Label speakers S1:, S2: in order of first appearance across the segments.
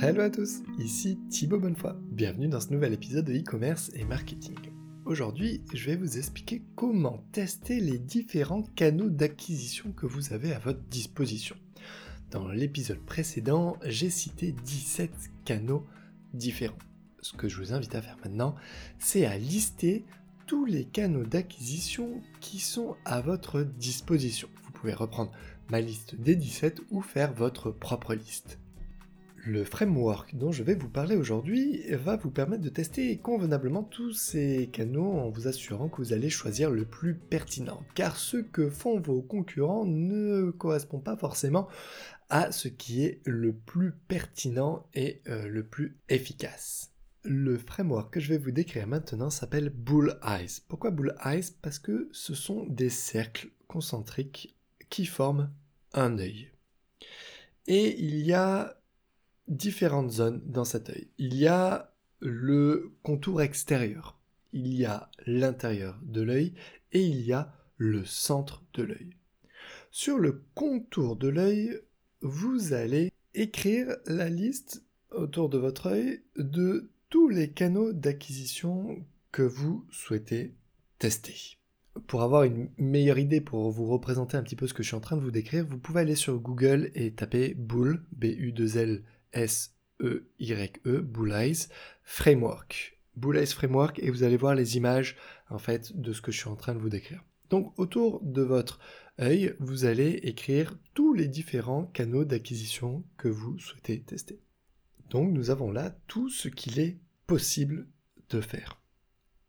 S1: Hello à tous, ici Thibaut Bonnefoy. Bienvenue dans ce nouvel épisode de e-commerce et marketing. Aujourd'hui, je vais vous expliquer comment tester les différents canaux d'acquisition que vous avez à votre disposition. Dans l'épisode précédent, j'ai cité 17 canaux différents. Ce que je vous invite à faire maintenant, c'est à lister tous les canaux d'acquisition qui sont à votre disposition. Vous pouvez reprendre ma liste des 17 ou faire votre propre liste. Le framework dont je vais vous parler aujourd'hui va vous permettre de tester convenablement tous ces canaux en vous assurant que vous allez choisir le plus pertinent, car ce que font vos concurrents ne correspond pas forcément à ce qui est le plus pertinent et euh, le plus efficace. Le framework que je vais vous décrire maintenant s'appelle Bull Eyes. Pourquoi Bull Eyes? Parce que ce sont des cercles concentriques qui forment un œil. Et il y a différentes zones dans cet œil. Il y a le contour extérieur, il y a l'intérieur de l'œil et il y a le centre de l'œil. Sur le contour de l'œil, vous allez écrire la liste autour de votre œil de tous les canaux d'acquisition que vous souhaitez tester. Pour avoir une meilleure idée, pour vous représenter un petit peu ce que je suis en train de vous décrire, vous pouvez aller sur Google et taper Bull, B-U-2-L S-E-Y-E, Framework. Eyes Framework, et vous allez voir les images, en fait, de ce que je suis en train de vous décrire. Donc, autour de votre œil, vous allez écrire tous les différents canaux d'acquisition que vous souhaitez tester. Donc, nous avons là tout ce qu'il est possible de faire.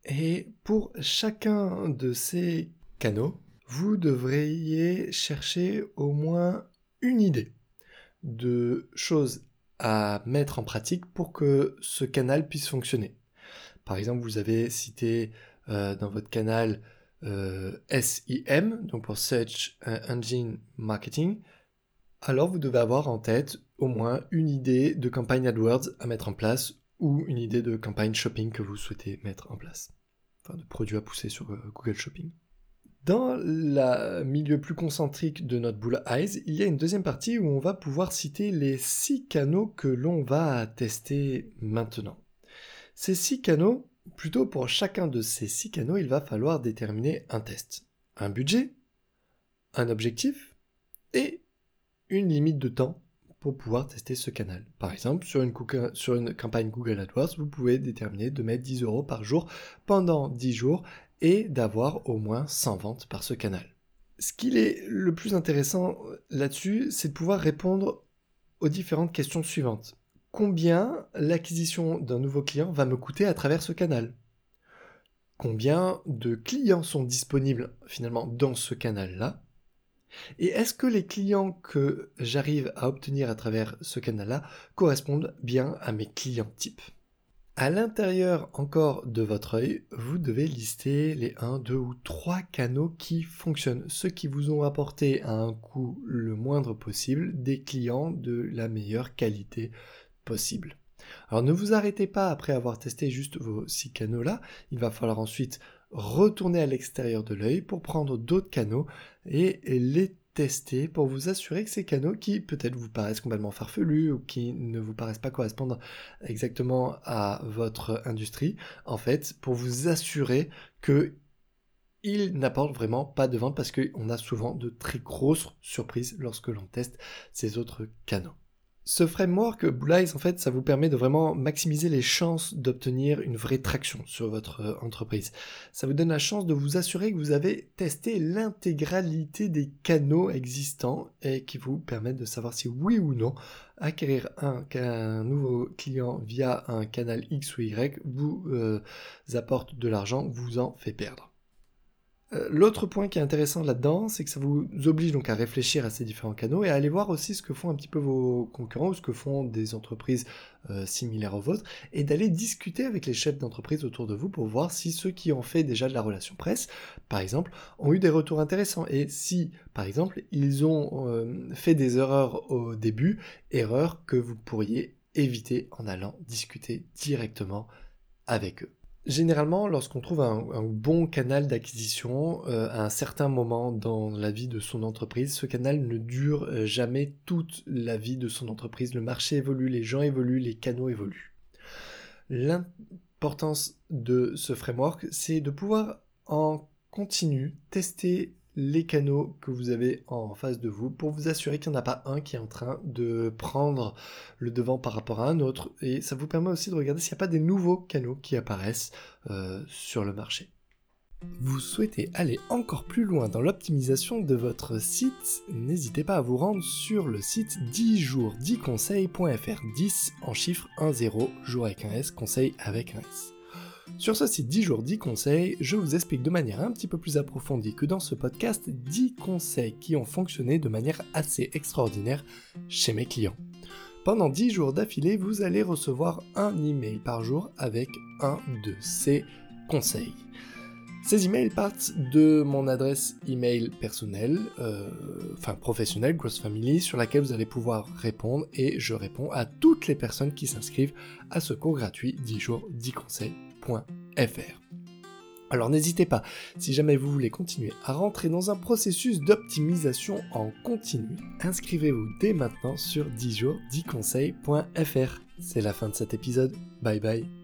S1: Et pour chacun de ces canaux, vous devriez chercher au moins une idée de choses à mettre en pratique pour que ce canal puisse fonctionner. Par exemple, vous avez cité euh, dans votre canal euh, SIM, donc pour Search Engine Marketing, alors vous devez avoir en tête au moins une idée de campagne AdWords à mettre en place ou une idée de campagne shopping que vous souhaitez mettre en place. Enfin, de produits à pousser sur euh, Google Shopping. Dans le milieu plus concentrique de notre boule Eyes, il y a une deuxième partie où on va pouvoir citer les six canaux que l'on va tester maintenant. Ces six canaux, plutôt pour chacun de ces six canaux, il va falloir déterminer un test, un budget, un objectif et une limite de temps pour pouvoir tester ce canal. Par exemple, sur une, sur une, campagne Google AdWords, vous pouvez déterminer de mettre 10 euros par jour pendant 10 jours et d'avoir au moins 100 ventes par ce canal. Ce qui est le plus intéressant là-dessus, c'est de pouvoir répondre aux différentes questions suivantes. Combien l'acquisition d'un nouveau client va me coûter à travers ce canal? Combien de clients sont disponibles finalement dans ce canal-là? Et est-ce que les clients que j'arrive à obtenir à travers ce canal-là correspondent bien à mes clients types? À l'intérieur encore de votre œil, vous devez lister les 1, 2 ou 3 canaux qui fonctionnent, ceux qui vous ont apporté à un coût le moindre possible des clients de la meilleure qualité possible. Alors ne vous arrêtez pas après avoir testé juste vos 6 canaux là, il va falloir ensuite retourner à l'extérieur de l'œil pour prendre d'autres canaux et les pour vous assurer que ces canaux qui peut-être vous paraissent complètement farfelus ou qui ne vous paraissent pas correspondre exactement à votre industrie, en fait, pour vous assurer que ils n'apportent vraiment pas de vente parce qu'on a souvent de très grosses surprises lorsque l'on teste ces autres canaux. Ce framework Eyes, en fait, ça vous permet de vraiment maximiser les chances d'obtenir une vraie traction sur votre euh, entreprise. Ça vous donne la chance de vous assurer que vous avez testé l'intégralité des canaux existants et qui vous permettent de savoir si oui ou non acquérir un, nouveau client via un canal X ou Y vous euh, apporte de l'argent, vous en fait perdre. Euh, l'autre point qui est intéressant là-dedans, c'est que ça vous oblige donc à réfléchir à ces différents canaux et à aller voir aussi ce que font un petit peu vos concurrents ou ce que font des entreprises euh, similaires aux vôtres et d'aller discuter avec les chefs d'entreprise autour de vous pour voir si ceux qui ont fait déjà de la relation presse, par exemple, ont eu des retours intéressants et si, par exemple, ils ont euh, fait des erreurs au début, erreurs que vous pourriez éviter en allant discuter directement avec eux. Généralement, lorsqu'on trouve un, bon canal d'acquisition euh, à un certain moment dans la vie de son entreprise, ce canal ne dure euh, jamais toute la vie de son entreprise. Le marché évolue, les gens évoluent, les canaux évoluent. L'importance de ce framework, c'est de pouvoir en continu tester les canaux que vous avez en face de vous pour vous assurer qu'il n'y en a pas un qui est en train de prendre le devant par rapport à un autre. Et ça vous permet aussi de regarder s'il n'y a pas des nouveaux canaux qui apparaissent euh, sur le marché. Vous souhaitez aller encore plus loin dans l'optimisation de votre site? N'hésitez pas à vous rendre sur le site 10 jours 10 conseils.fr 10 en chiffre 1 0 jour avec un S, conseil avec un S. Sur ce site 10 jours 10 conseils, je vous explique de manière un petit peu plus approfondie que dans ce podcast 10 conseils qui ont fonctionné de manière assez extraordinaire chez mes clients. Pendant 10 jours d'affilée, vous allez recevoir un email par jour avec un de ces conseils. Ces emails partent de mon adresse email personnelle, euh, enfin professionnelle, Gross Family, sur laquelle vous allez pouvoir répondre et je réponds à toutes les personnes qui s'inscrivent à ce cours gratuit 10 jours 10 conseils alors n'hésitez pas, si jamais vous voulez continuer à rentrer dans un processus d'optimisation en continu, inscrivez-vous dès maintenant sur 10jours10conseils.fr. C'est la fin de cet épisode, bye bye